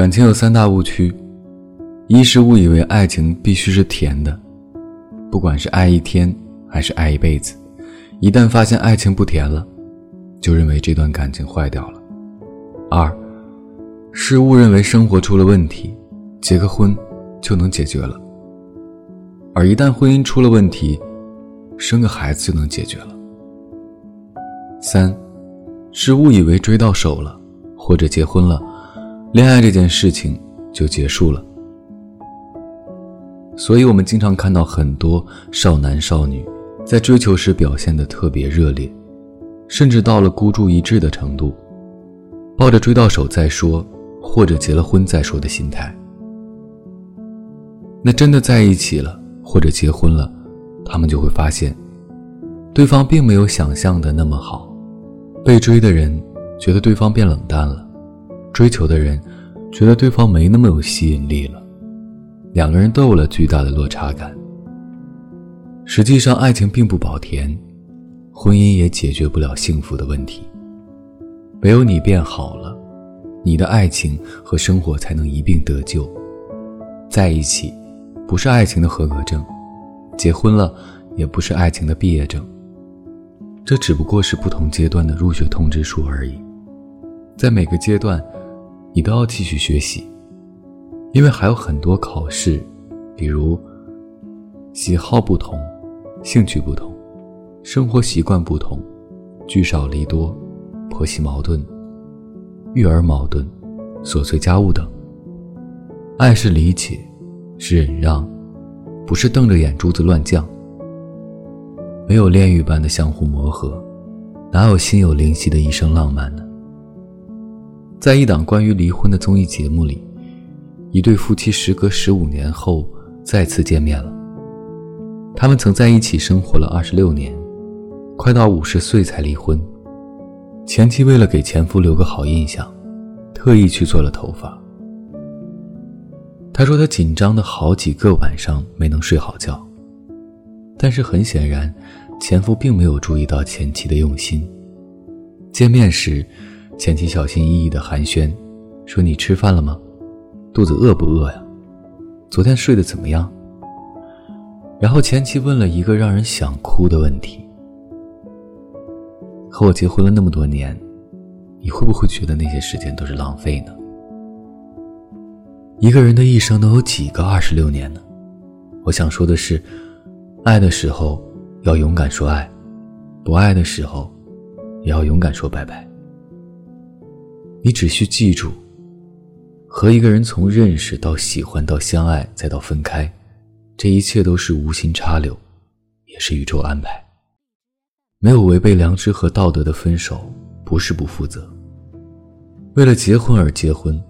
感情有三大误区：一是误以为爱情必须是甜的，不管是爱一天还是爱一辈子，一旦发现爱情不甜了，就认为这段感情坏掉了；二是误认为生活出了问题，结个婚就能解决了，而一旦婚姻出了问题，生个孩子就能解决了；三是误以为追到手了或者结婚了。恋爱这件事情就结束了，所以我们经常看到很多少男少女在追求时表现的特别热烈，甚至到了孤注一掷的程度，抱着追到手再说，或者结了婚再说的心态。那真的在一起了或者结婚了，他们就会发现，对方并没有想象的那么好，被追的人觉得对方变冷淡了。追求的人觉得对方没那么有吸引力了，两个人都有了巨大的落差感。实际上，爱情并不保甜，婚姻也解决不了幸福的问题。唯有你变好了，你的爱情和生活才能一并得救。在一起，不是爱情的合格证；结婚了，也不是爱情的毕业证。这只不过是不同阶段的入学通知书而已。在每个阶段。你都要继续学习，因为还有很多考试，比如喜好不同、兴趣不同、生活习惯不同、聚少离多、婆媳矛盾、育儿矛盾、琐碎家务等。爱是理解，是忍让，不是瞪着眼珠子乱犟。没有炼狱般的相互磨合，哪有心有灵犀的一生浪漫呢？在一档关于离婚的综艺节目里，一对夫妻时隔十五年后再次见面了。他们曾在一起生活了二十六年，快到五十岁才离婚。前妻为了给前夫留个好印象，特意去做了头发。他说他紧张的好几个晚上没能睡好觉。但是很显然，前夫并没有注意到前妻的用心。见面时。前妻小心翼翼的寒暄，说：“你吃饭了吗？肚子饿不饿呀？昨天睡得怎么样？”然后前妻问了一个让人想哭的问题：“和我结婚了那么多年，你会不会觉得那些时间都是浪费呢？”一个人的一生能有几个二十六年呢？我想说的是，爱的时候要勇敢说爱，不爱的时候也要勇敢说拜拜。你只需记住，和一个人从认识到喜欢到相爱再到分开，这一切都是无心插柳，也是宇宙安排。没有违背良知和道德的分手，不是不负责；为了结婚而结婚，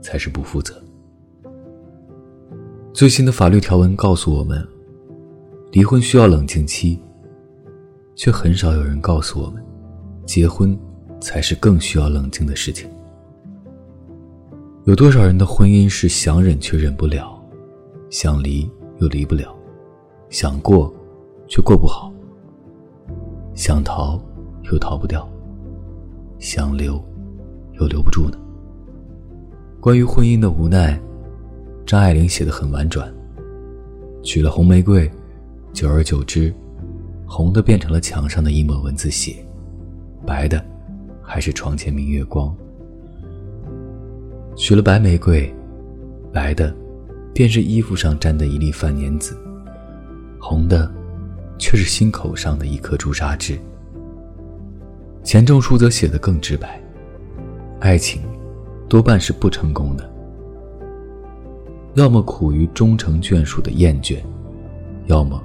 才是不负责。最新的法律条文告诉我们，离婚需要冷静期，却很少有人告诉我们，结婚才是更需要冷静的事情。有多少人的婚姻是想忍却忍不了，想离又离不了，想过却过不好，想逃又逃不掉，想留又留不住呢？关于婚姻的无奈，张爱玲写的很婉转。娶了红玫瑰，久而久之，红的变成了墙上的一抹蚊子血，白的还是床前明月光。娶了白玫瑰，白的，便是衣服上沾的一粒饭粘子；红的，却是心口上的一颗朱砂痣。钱钟书则写得更直白：爱情，多半是不成功的，要么苦于终成眷属的厌倦，要么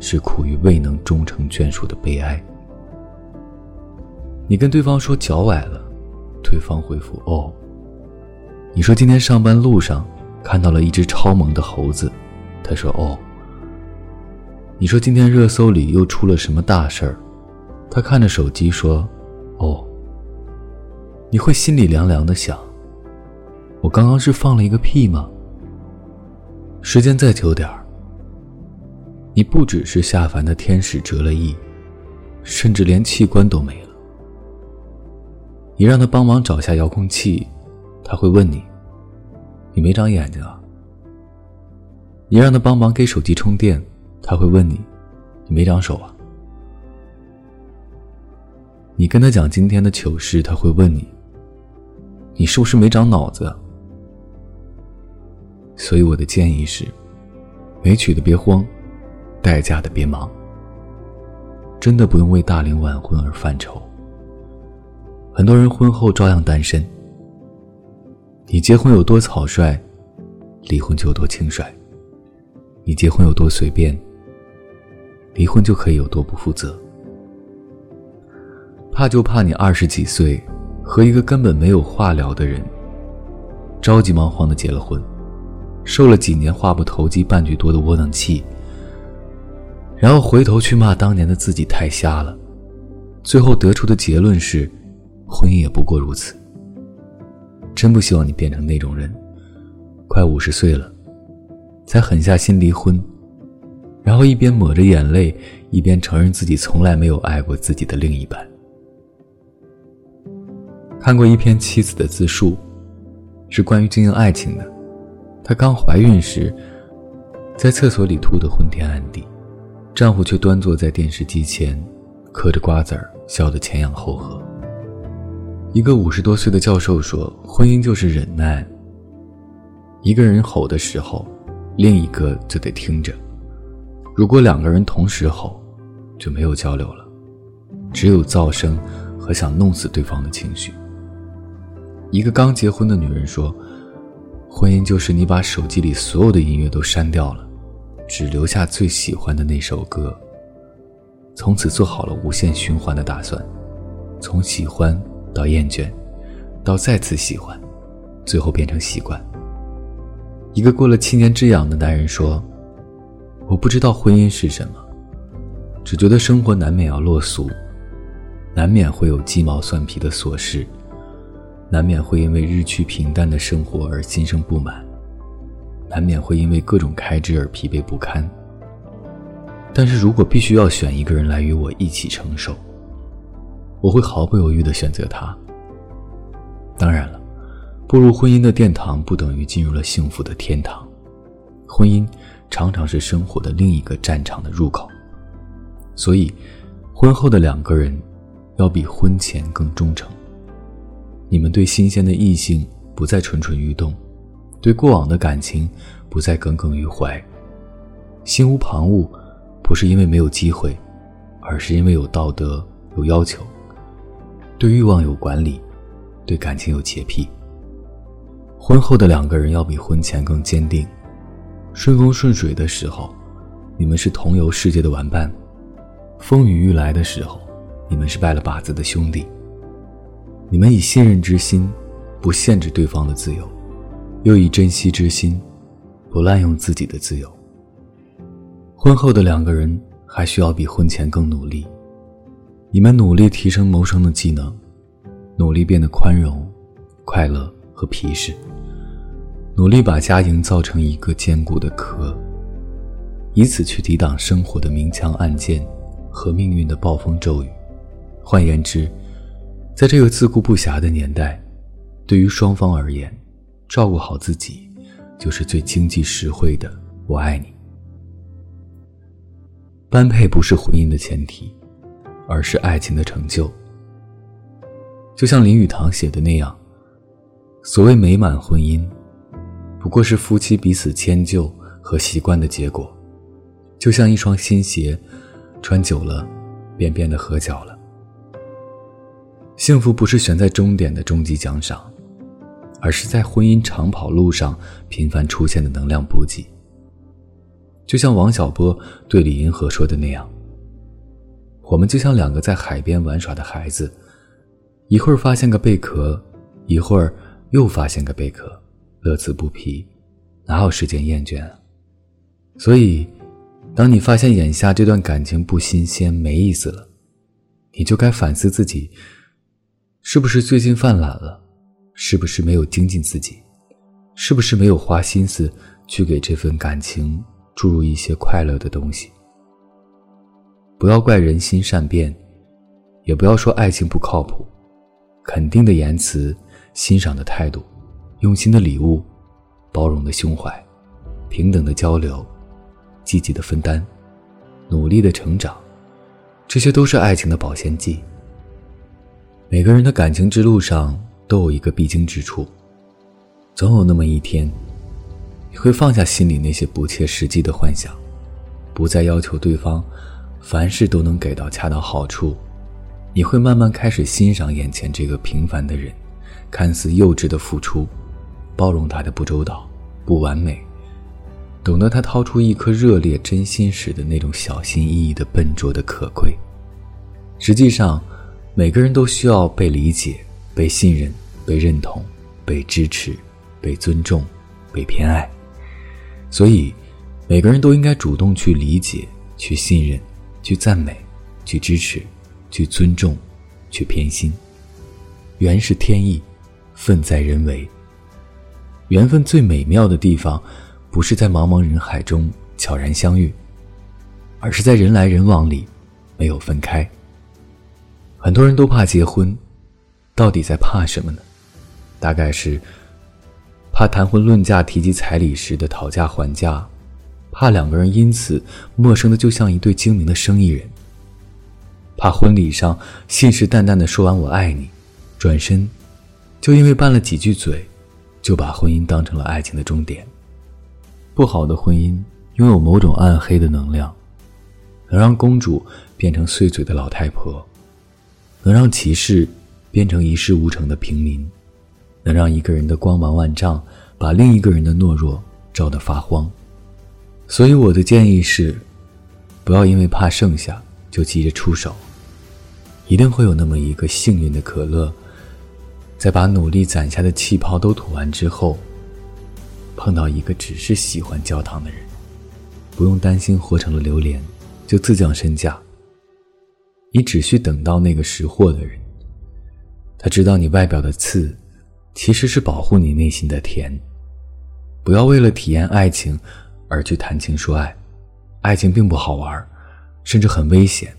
是苦于未能终成眷属的悲哀。你跟对方说脚崴了，对方回复：“哦。”你说今天上班路上看到了一只超萌的猴子，他说：“哦。”你说今天热搜里又出了什么大事儿，他看着手机说：“哦。”你会心里凉凉的想：“我刚刚是放了一个屁吗？”时间再久点儿，你不只是下凡的天使折了翼，甚至连器官都没了。你让他帮忙找下遥控器。他会问你：“你没长眼睛啊？你让他帮忙给手机充电，他会问你：“你没长手啊？”你跟他讲今天的糗事，他会问你：“你是不是没长脑子？”所以我的建议是：没娶的别慌，待嫁的别忙。真的不用为大龄晚婚而犯愁。很多人婚后照样单身。你结婚有多草率，离婚就有多轻率；你结婚有多随便，离婚就可以有多不负责。怕就怕你二十几岁和一个根本没有话聊的人，着急忙慌的结了婚，受了几年话不投机半句多的窝囊气，然后回头去骂当年的自己太瞎了，最后得出的结论是，婚姻也不过如此。真不希望你变成那种人，快五十岁了，才狠下心离婚，然后一边抹着眼泪，一边承认自己从来没有爱过自己的另一半。看过一篇妻子的自述，是关于经营爱情的。她刚怀孕时，在厕所里吐得昏天暗地，丈夫却端坐在电视机前，嗑着瓜子儿，笑得前仰后合。一个五十多岁的教授说：“婚姻就是忍耐。一个人吼的时候，另一个就得听着。如果两个人同时吼，就没有交流了，只有噪声和想弄死对方的情绪。”一个刚结婚的女人说：“婚姻就是你把手机里所有的音乐都删掉了，只留下最喜欢的那首歌。从此做好了无限循环的打算，从喜欢到厌倦，到再次喜欢，最后变成习惯。”一个过了七年之痒的男人说：“我不知道婚姻是什么，只觉得生活难免要落俗，难免会有鸡毛蒜皮的琐事。”难免会因为日趋平淡的生活而心生不满，难免会因为各种开支而疲惫不堪。但是如果必须要选一个人来与我一起承受，我会毫不犹豫地选择他。当然了，步入婚姻的殿堂不等于进入了幸福的天堂，婚姻常常是生活的另一个战场的入口。所以，婚后的两个人要比婚前更忠诚。你们对新鲜的异性不再蠢蠢欲动，对过往的感情不再耿耿于怀，心无旁骛，不是因为没有机会，而是因为有道德、有要求，对欲望有管理，对感情有洁癖。婚后的两个人要比婚前更坚定，顺风顺水的时候，你们是同游世界的玩伴；风雨欲来的时候，你们是拜了把子的兄弟。你们以信任之心，不限制对方的自由，又以珍惜之心，不滥用自己的自由。婚后的两个人还需要比婚前更努力。你们努力提升谋生的技能，努力变得宽容、快乐和皮实，努力把家营造成一个坚固的壳，以此去抵挡生活的明枪暗箭和命运的暴风骤雨。换言之，在这个自顾不暇的年代，对于双方而言，照顾好自己，就是最经济实惠的“我爱你”。般配不是婚姻的前提，而是爱情的成就。就像林语堂写的那样，所谓美满婚姻，不过是夫妻彼此迁就和习惯的结果。就像一双新鞋，穿久了，便变得合脚了。幸福不是悬在终点的终极奖赏，而是在婚姻长跑路上频繁出现的能量补给。就像王小波对李银河说的那样：“我们就像两个在海边玩耍的孩子，一会儿发现个贝壳，一会儿又发现个贝壳，乐此不疲，哪有时间厌倦啊？”所以，当你发现眼下这段感情不新鲜、没意思了，你就该反思自己。是不是最近犯懒了？是不是没有精进自己？是不是没有花心思去给这份感情注入一些快乐的东西？不要怪人心善变，也不要说爱情不靠谱。肯定的言辞、欣赏的态度、用心的礼物，包容的胸怀，平等的交流，积极的分担，努力的成长，这些都是爱情的保鲜剂。每个人的感情之路上都有一个必经之处，总有那么一天，你会放下心里那些不切实际的幻想，不再要求对方凡事都能给到恰到好处，你会慢慢开始欣赏眼前这个平凡的人，看似幼稚的付出。包容他的不周到、不完美，懂得他掏出一颗热烈真心时的那种小心翼翼的笨拙的可贵。实际上，每个人都需要被理解、被信任、被认同、被支持、被尊重、被偏爱。所以，每个人都应该主动去理解、去信任、去赞美、去支持、去尊重、去偏心。缘是天意，分在人为。缘分最美妙的地方，不是在茫茫人海中悄然相遇，而是在人来人往里没有分开。很多人都怕结婚，到底在怕什么呢？大概是怕谈婚论嫁提及彩礼时的讨价还价，怕两个人因此陌生的就像一对精明的生意人，怕婚礼上信誓旦旦的说完我爱你，转身就因为拌了几句嘴。就把婚姻当成了爱情的终点。不好的婚姻拥有某种暗黑的能量，能让公主变成碎嘴的老太婆，能让骑士变成一事无成的平民，能让一个人的光芒万丈把另一个人的懦弱照得发慌。所以我的建议是，不要因为怕剩下就急着出手，一定会有那么一个幸运的可乐。在把努力攒下的气泡都吐完之后，碰到一个只是喜欢焦糖的人，不用担心活成了榴莲，就自降身价。你只需等到那个识货的人，他知道你外表的刺，其实是保护你内心的甜。不要为了体验爱情而去谈情说爱，爱情并不好玩，甚至很危险。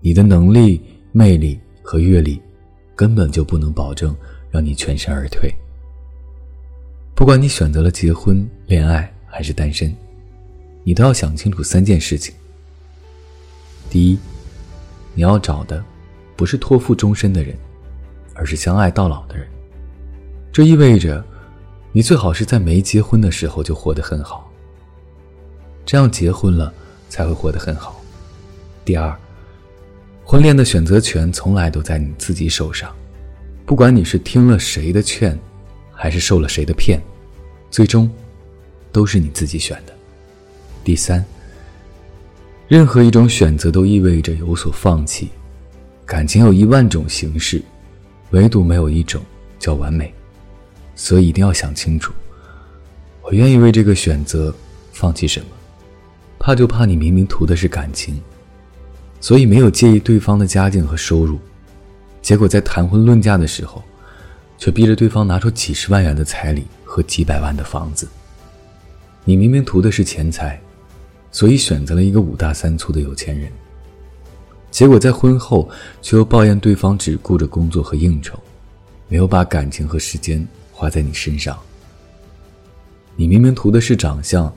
你的能力、魅力和阅历。根本就不能保证让你全身而退。不管你选择了结婚、恋爱还是单身，你都要想清楚三件事情。第一，你要找的不是托付终身的人，而是相爱到老的人。这意味着，你最好是在没结婚的时候就活得很好，这样结婚了才会活得很好。第二。婚恋的选择权从来都在你自己手上，不管你是听了谁的劝，还是受了谁的骗，最终都是你自己选的。第三，任何一种选择都意味着有所放弃。感情有一万种形式，唯独没有一种叫完美，所以一定要想清楚，我愿意为这个选择放弃什么？怕就怕你明明图的是感情。所以没有介意对方的家境和收入，结果在谈婚论嫁的时候，却逼着对方拿出几十万元的彩礼和几百万的房子。你明明图的是钱财，所以选择了一个五大三粗的有钱人。结果在婚后却又抱怨对方只顾着工作和应酬，没有把感情和时间花在你身上。你明明图的是长相，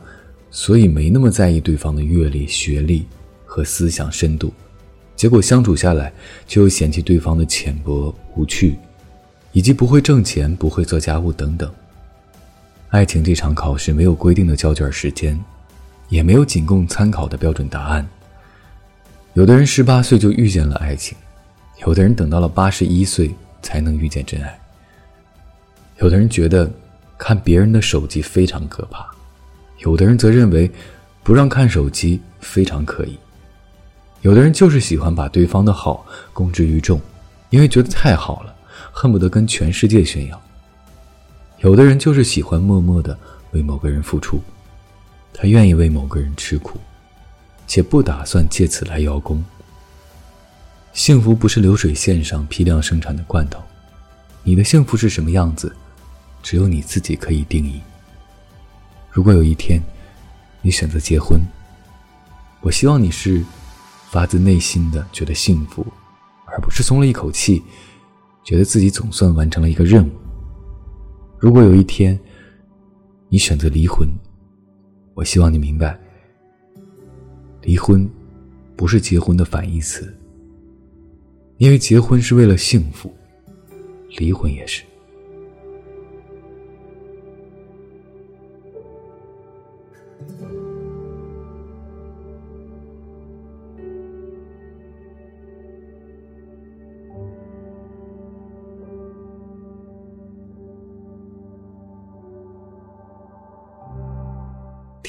所以没那么在意对方的阅历、学历。和思想深度，结果相处下来，却又嫌弃对方的浅薄无趣，以及不会挣钱、不会做家务等等。爱情这场考试没有规定的交卷时间，也没有仅供参考的标准答案。有的人十八岁就遇见了爱情，有的人等到了八十一岁才能遇见真爱。有的人觉得看别人的手机非常可怕，有的人则认为不让看手机非常可疑。有的人就是喜欢把对方的好公之于众，因为觉得太好了，恨不得跟全世界炫耀。有的人就是喜欢默默的为某个人付出，他愿意为某个人吃苦，且不打算借此来邀功。幸福不是流水线上批量生产的罐头，你的幸福是什么样子，只有你自己可以定义。如果有一天，你选择结婚，我希望你是。发自内心的觉得幸福，而不是松了一口气，觉得自己总算完成了一个任务。如果有一天，你选择离婚，我希望你明白，离婚不是结婚的反义词。因为结婚是为了幸福，离婚也是。